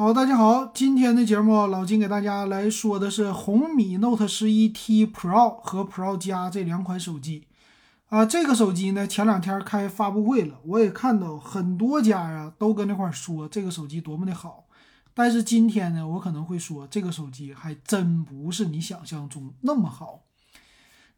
好，大家好，今天的节目老金给大家来说的是红米 Note 十一 T Pro 和 Pro 加这两款手机。啊，这个手机呢，前两天开发布会了，我也看到很多家呀都跟那块说这个手机多么的好。但是今天呢，我可能会说这个手机还真不是你想象中那么好。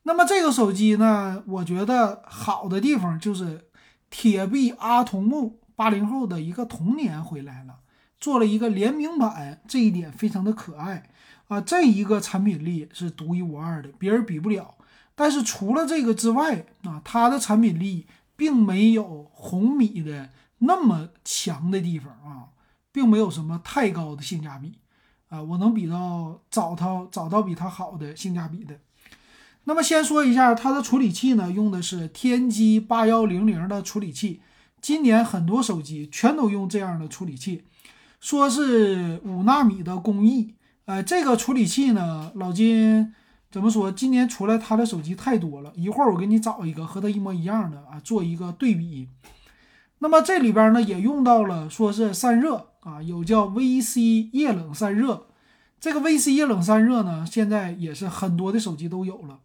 那么这个手机呢，我觉得好的地方就是铁臂阿童木八零后的一个童年回来了。做了一个联名版，这一点非常的可爱啊！这一个产品力是独一无二的，别人比不了。但是除了这个之外啊，它的产品力并没有红米的那么强的地方啊，并没有什么太高的性价比啊。我能比到找到找到比它好的性价比的。那么先说一下它的处理器呢，用的是天玑八幺零零的处理器。今年很多手机全都用这样的处理器。说是五纳米的工艺，呃，这个处理器呢，老金怎么说？今年出来它的手机太多了，一会儿我给你找一个和它一模一样的啊，做一个对比。那么这里边呢也用到了，说是散热啊，有叫 VC 液冷散热。这个 VC 液冷散热呢，现在也是很多的手机都有了。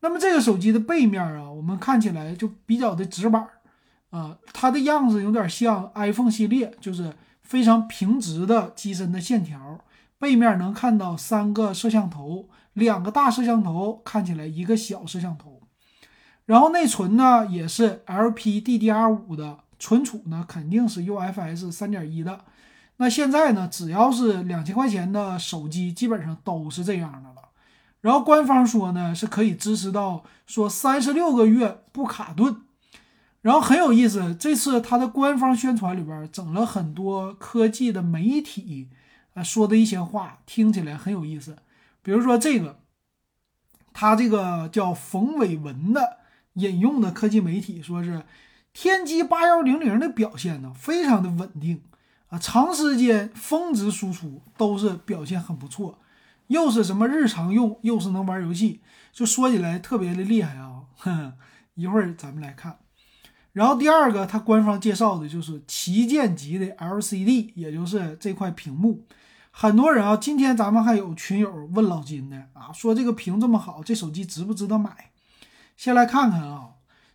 那么这个手机的背面啊，我们看起来就比较的直板啊，它的样子有点像 iPhone 系列，就是。非常平直的机身的线条，背面能看到三个摄像头，两个大摄像头看起来一个小摄像头，然后内存呢也是 LPDDR5 的，存储呢肯定是 UFS 三点一的。那现在呢，只要是两千块钱的手机，基本上都是这样的了。然后官方说呢，是可以支持到说三十六个月不卡顿。然后很有意思，这次它的官方宣传里边整了很多科技的媒体啊说的一些话，听起来很有意思。比如说这个，他这个叫冯伟文的引用的科技媒体说是天玑八幺零零的表现呢非常的稳定啊，长时间峰值输出都是表现很不错，又是什么日常用，又是能玩游戏，就说起来特别的厉害啊。一会儿咱们来看。然后第二个，它官方介绍的就是旗舰级的 LCD，也就是这块屏幕。很多人啊，今天咱们还有群友问老金呢，啊，说这个屏这么好，这手机值不值得买？先来看看啊，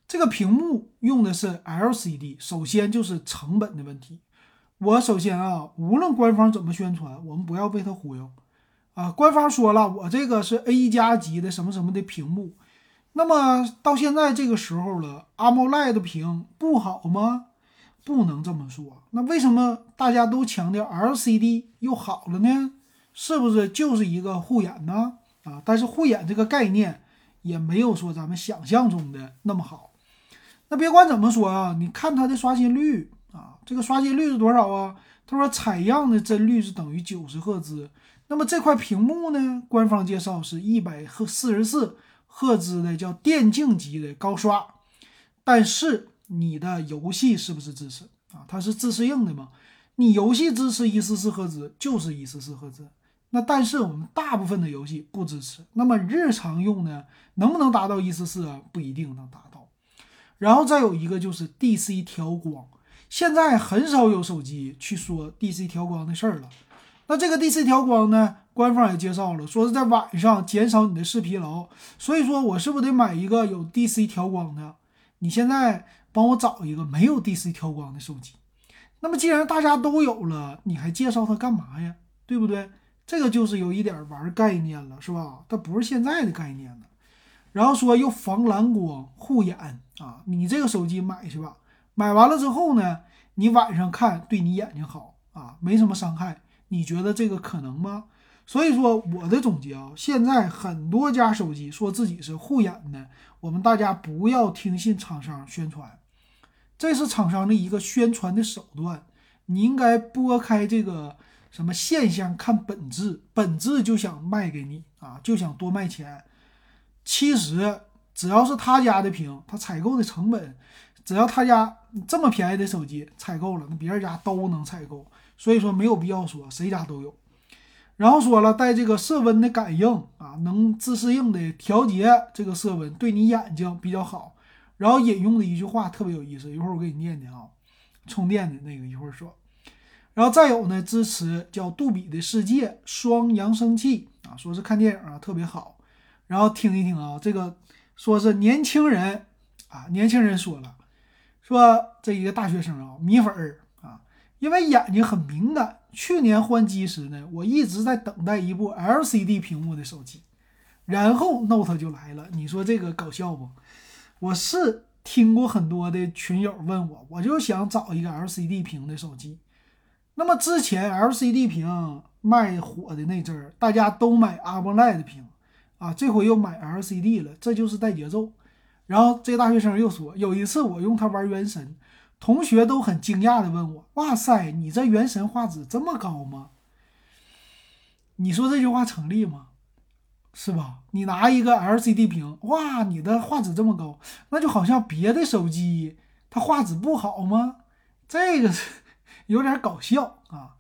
这个屏幕用的是 LCD，首先就是成本的问题。我首先啊，无论官方怎么宣传，我们不要被他忽悠啊。官方说了，我这个是 A 加级的什么什么的屏幕。那么到现在这个时候了，AMOLED 屏不好吗？不能这么说。那为什么大家都强调 LCD 又好了呢？是不是就是一个护眼呢？啊，但是护眼这个概念也没有说咱们想象中的那么好。那别管怎么说啊，你看它的刷新率啊，这个刷新率是多少啊？他说采样的帧率是等于九十赫兹。那么这块屏幕呢？官方介绍是一百赫四十四。赫兹的叫电竞级的高刷，但是你的游戏是不是支持啊？它是自适应的嘛？你游戏支持一四四赫兹就是一四四赫兹，那但是我们大部分的游戏不支持。那么日常用呢，能不能达到一四四啊？不一定能达到。然后再有一个就是 DC 调光，现在很少有手机去说 DC 调光的事儿了。那这个 DC 调光呢？官方也介绍了，说是在晚上减少你的视疲劳。所以说我是不是得买一个有 DC 调光的？你现在帮我找一个没有 DC 调光的手机。那么既然大家都有了，你还介绍它干嘛呀？对不对？这个就是有一点玩概念了，是吧？它不是现在的概念了。然后说又防蓝光、护眼啊，你这个手机买去吧。买完了之后呢，你晚上看对你眼睛好啊，没什么伤害。你觉得这个可能吗？所以说我的总结啊，现在很多家手机说自己是护眼的，我们大家不要听信厂商宣传，这是厂商的一个宣传的手段。你应该拨开这个什么现象看本质，本质就想卖给你啊，就想多卖钱。其实只要是他家的屏，他采购的成本，只要他家这么便宜的手机采购了，那别人家都能采购。所以说没有必要说谁家都有，然后说了带这个色温的感应啊，能自适应的调节这个色温，对你眼睛比较好。然后引用的一句话特别有意思，一会儿我给你念念啊，充电的那个一会儿说。然后再有呢，支持叫杜比的世界双扬声器啊，说是看电影啊特别好。然后听一听啊，这个说是年轻人啊，年轻人说了，说这一个大学生啊，米粉儿，因为眼睛很敏感，去年换机时呢，我一直在等待一部 LCD 屏幕的手机，然后 Note 就来了。你说这个搞笑不？我是听过很多的群友问我，我就想找一个 LCD 屏的手机。那么之前 LCD 屏卖火的那阵儿，大家都买 AMOLED 屏啊，这回又买 LCD 了，这就是带节奏。然后这大学生又说，有一次我用它玩《原神》，同学都很惊讶的问我：“哇塞，你这《原神》画质这么高吗？”你说这句话成立吗？是吧？你拿一个 LCD 屏，哇，你的画质这么高，那就好像别的手机它画质不好吗？这个。有点搞笑啊！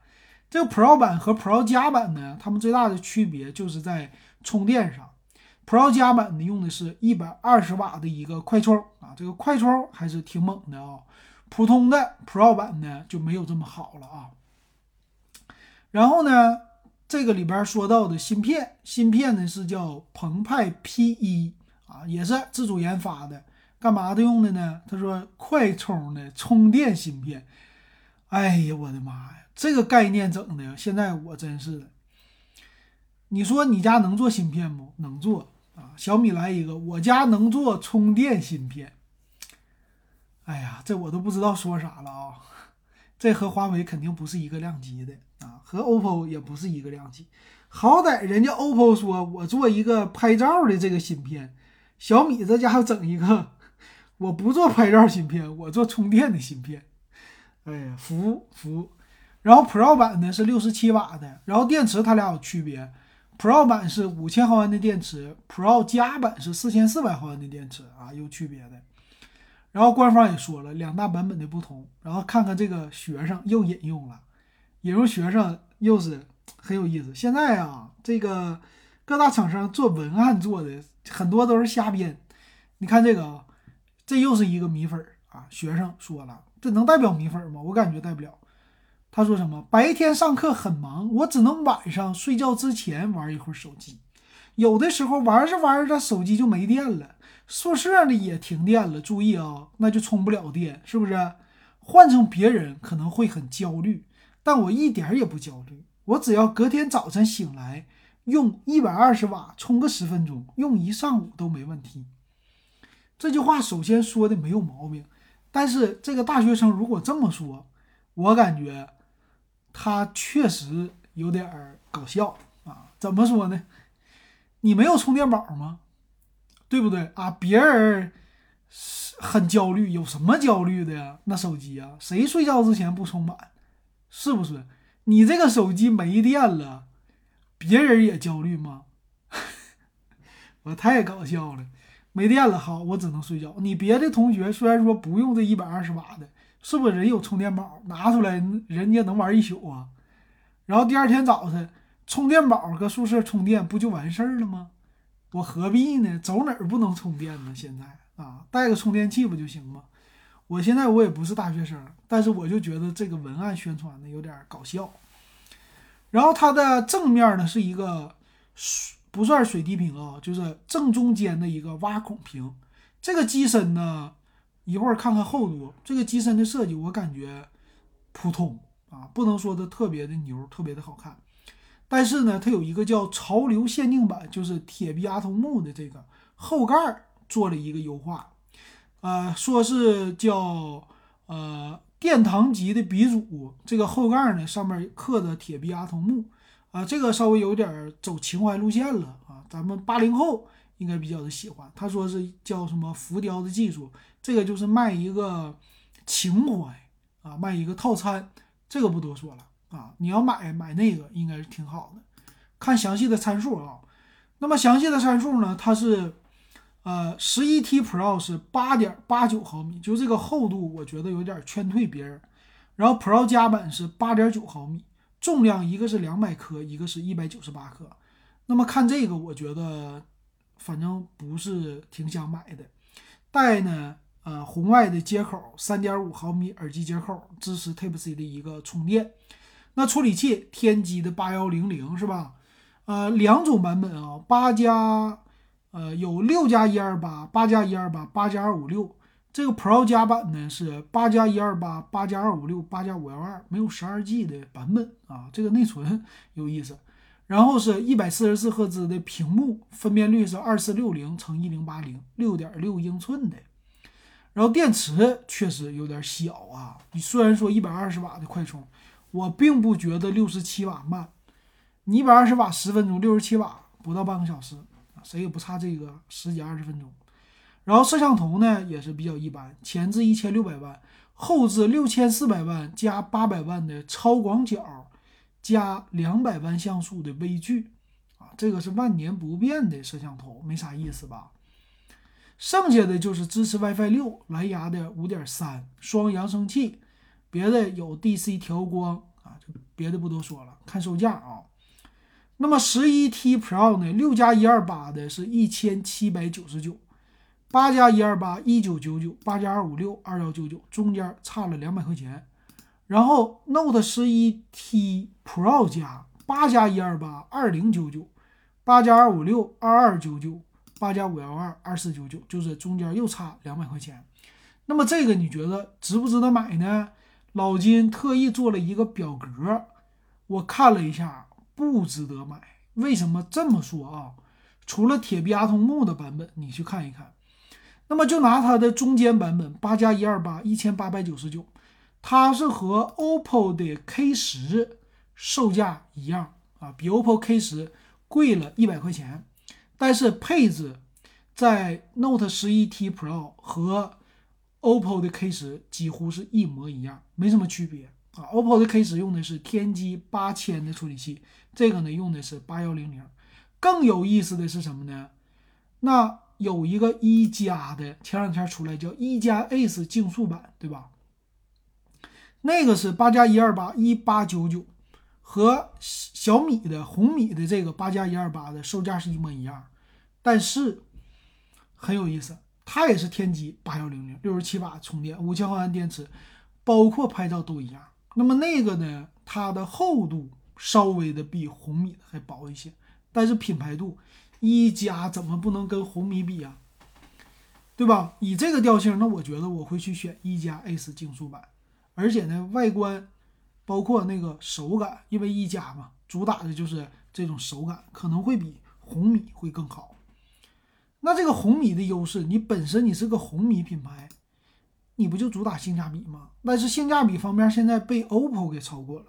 这个 Pro 版和 Pro 加版呢，它们最大的区别就是在充电上。Pro 加版呢用的是一百二十瓦的一个快充啊，这个快充还是挺猛的啊。普通的 Pro 版呢就没有这么好了啊。然后呢，这个里边说到的芯片，芯片呢是叫澎湃 P1 啊，也是自主研发的。干嘛的用的呢？他说快充的充电芯片。哎呀，我的妈呀！这个概念整的，现在我真是的。你说你家能做芯片不？能做啊！小米来一个，我家能做充电芯片。哎呀，这我都不知道说啥了啊！这和华为肯定不是一个量级的啊，和 OPPO 也不是一个量级。好歹人家 OPPO 说我做一个拍照的这个芯片，小米这家伙整一个，我不做拍照芯片，我做充电的芯片。哎呀，服服，然后 Pro 版呢是六十七瓦的，然后电池它俩有区别，Pro 版是五千毫安的电池，Pro 加版是四千四百毫安的电池啊，有区别的。然后官方也说了两大版本的不同，然后看看这个学生又引用了，引用学生又是很有意思。现在啊，这个各大厂商做文案做的很多都是瞎编，你看这个啊，这又是一个米粉啊，学生说了。这能代表米粉吗？我感觉代不了。他说什么？白天上课很忙，我只能晚上睡觉之前玩一会儿手机。有的时候玩着玩着手机就没电了，宿舍里也停电了。注意啊，那就充不了电，是不是？换成别人可能会很焦虑，但我一点也不焦虑。我只要隔天早晨醒来，用一百二十瓦充个十分钟，用一上午都没问题。这句话首先说的没有毛病。但是这个大学生如果这么说，我感觉他确实有点搞笑啊！怎么说呢？你没有充电宝吗？对不对啊？别人很焦虑，有什么焦虑的呀？那手机啊，谁睡觉之前不充满？是不是？你这个手机没电了，别人也焦虑吗？我太搞笑了。没电了，好，我只能睡觉。你别的同学虽然说不用这一百二十瓦的，是不是人有充电宝拿出来，人家能玩一宿啊？然后第二天早晨充电宝搁宿舍充电，不就完事儿了吗？我何必呢？走哪儿不能充电呢？现在啊，带个充电器不就行吗？我现在我也不是大学生，但是我就觉得这个文案宣传的有点搞笑。然后它的正面呢是一个。不算水滴屏啊，就是正中间的一个挖孔屏。这个机身呢，一会儿看看厚度。这个机身的设计我感觉普通啊，不能说的特别的牛，特别的好看。但是呢，它有一个叫潮流限定版，就是铁臂阿童木的这个后盖做了一个优化，呃，说是叫呃殿堂级的鼻祖。这个后盖呢，上面刻的铁臂阿童木。啊，这个稍微有点走情怀路线了啊，咱们八零后应该比较的喜欢。他说是叫什么浮雕的技术，这个就是卖一个情怀啊，卖一个套餐，这个不多说了啊。你要买买那个应该是挺好的，看详细的参数啊。那么详细的参数呢，它是呃十一 T Pro 是八点八九毫米，就这个厚度我觉得有点劝退别人。然后 Pro 加版是八点九毫米。重量一个是两百克，一个是一百九十八克。那么看这个，我觉得反正不是挺想买的。带呢，呃，红外的接口，三点五毫米耳机接口，支持 Type C 的一个充电。那处理器天玑的八幺零零是吧？呃，两种版本啊，八加，呃，有六加一二八，八加一二八，八加二五六。这个 Pro 加版呢是八加一二八，八加二五六，八加五幺二，没有十二 G 的版本啊。这个内存有意思。然后是一百四十四赫兹的屏幕，分辨率是二四六零乘一零八零，六点六英寸的。然后电池确实有点小啊。你虽然说一百二十瓦的快充，我并不觉得六十七瓦慢。你一百二十瓦十分钟，六十七瓦不到半个小时，谁也不差这个十几二十分钟。然后摄像头呢也是比较一般，前置一千六百万，后置六千四百万加八百万的超广角。加两百万像素的微距啊，这个是万年不变的摄像头，没啥意思吧？剩下的就是支持 WiFi 六、蓝牙的五点三双扬声器，别的有 DC 调光啊，就别的不多说了。看售价啊，那么十一 T Pro 呢，六加一二八的是一千七百九十九，八加一二八一九九九，八加二五六二幺九九，中间差了两百块钱。然后 Note 十一 T Pro 加八加一二八二零九九，八加二五六二二九九，八加五幺二二四九九，就是中间又差两百块钱。那么这个你觉得值不值得买呢？老金特意做了一个表格，我看了一下，不值得买。为什么这么说啊？除了铁臂阿童木的版本，你去看一看。那么就拿它的中间版本八加一二八一千八百九十九。它是和 OPPO 的 K 十售价一样啊，比 OPPO K 十贵了一百块钱，但是配置在 Note 十一 T Pro 和 OPPO 的 K 十几乎是一模一样，没什么区别啊。OPPO 的 K 十用的是天玑八千的处理器，这个呢用的是八幺零零。更有意思的是什么呢？那有一个一加的，前两天出来叫一加 Ace 竞速版，对吧？那个是八加一二八一八九九，和小米的红米的这个八加一二八的售价是一模一样，但是很有意思，它也是天玑八幺零零，六十七瓦充电，五千毫安电池，包括拍照都一样。那么那个呢，它的厚度稍微的比红米还薄一些，但是品牌度一加怎么不能跟红米比啊？对吧？以这个调性，那我觉得我会去选一加 Ace 竞速版。而且呢，外观包括那个手感，因为一加嘛，主打的就是这种手感，可能会比红米会更好。那这个红米的优势，你本身你是个红米品牌，你不就主打性价比吗？但是性价比方面现在被 OPPO 给超过了，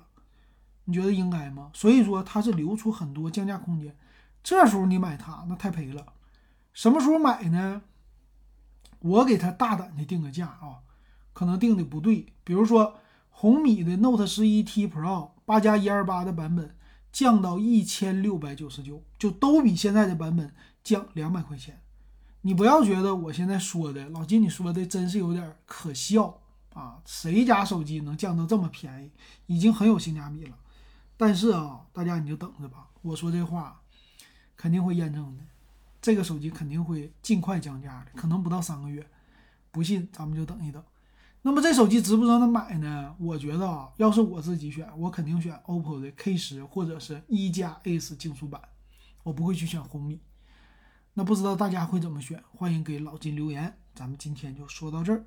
你觉得应该吗？所以说它是留出很多降价空间。这时候你买它，那太赔了。什么时候买呢？我给它大胆的定个价啊。可能定的不对，比如说红米的 Note 十一 T Pro 八加一二八的版本降到一千六百九十九，就都比现在的版本降两百块钱。你不要觉得我现在说的老金，你说的真是有点可笑啊！谁家手机能降到这么便宜，已经很有性价比了。但是啊，大家你就等着吧，我说这话肯定会验证的，这个手机肯定会尽快降价的，可能不到三个月。不信，咱们就等一等。那么这手机值不值得买呢？我觉得啊，要是我自己选，我肯定选 OPPO 的 K 十或者是一加 Ace 竞速版，我不会去选红米。那不知道大家会怎么选？欢迎给老金留言。咱们今天就说到这儿。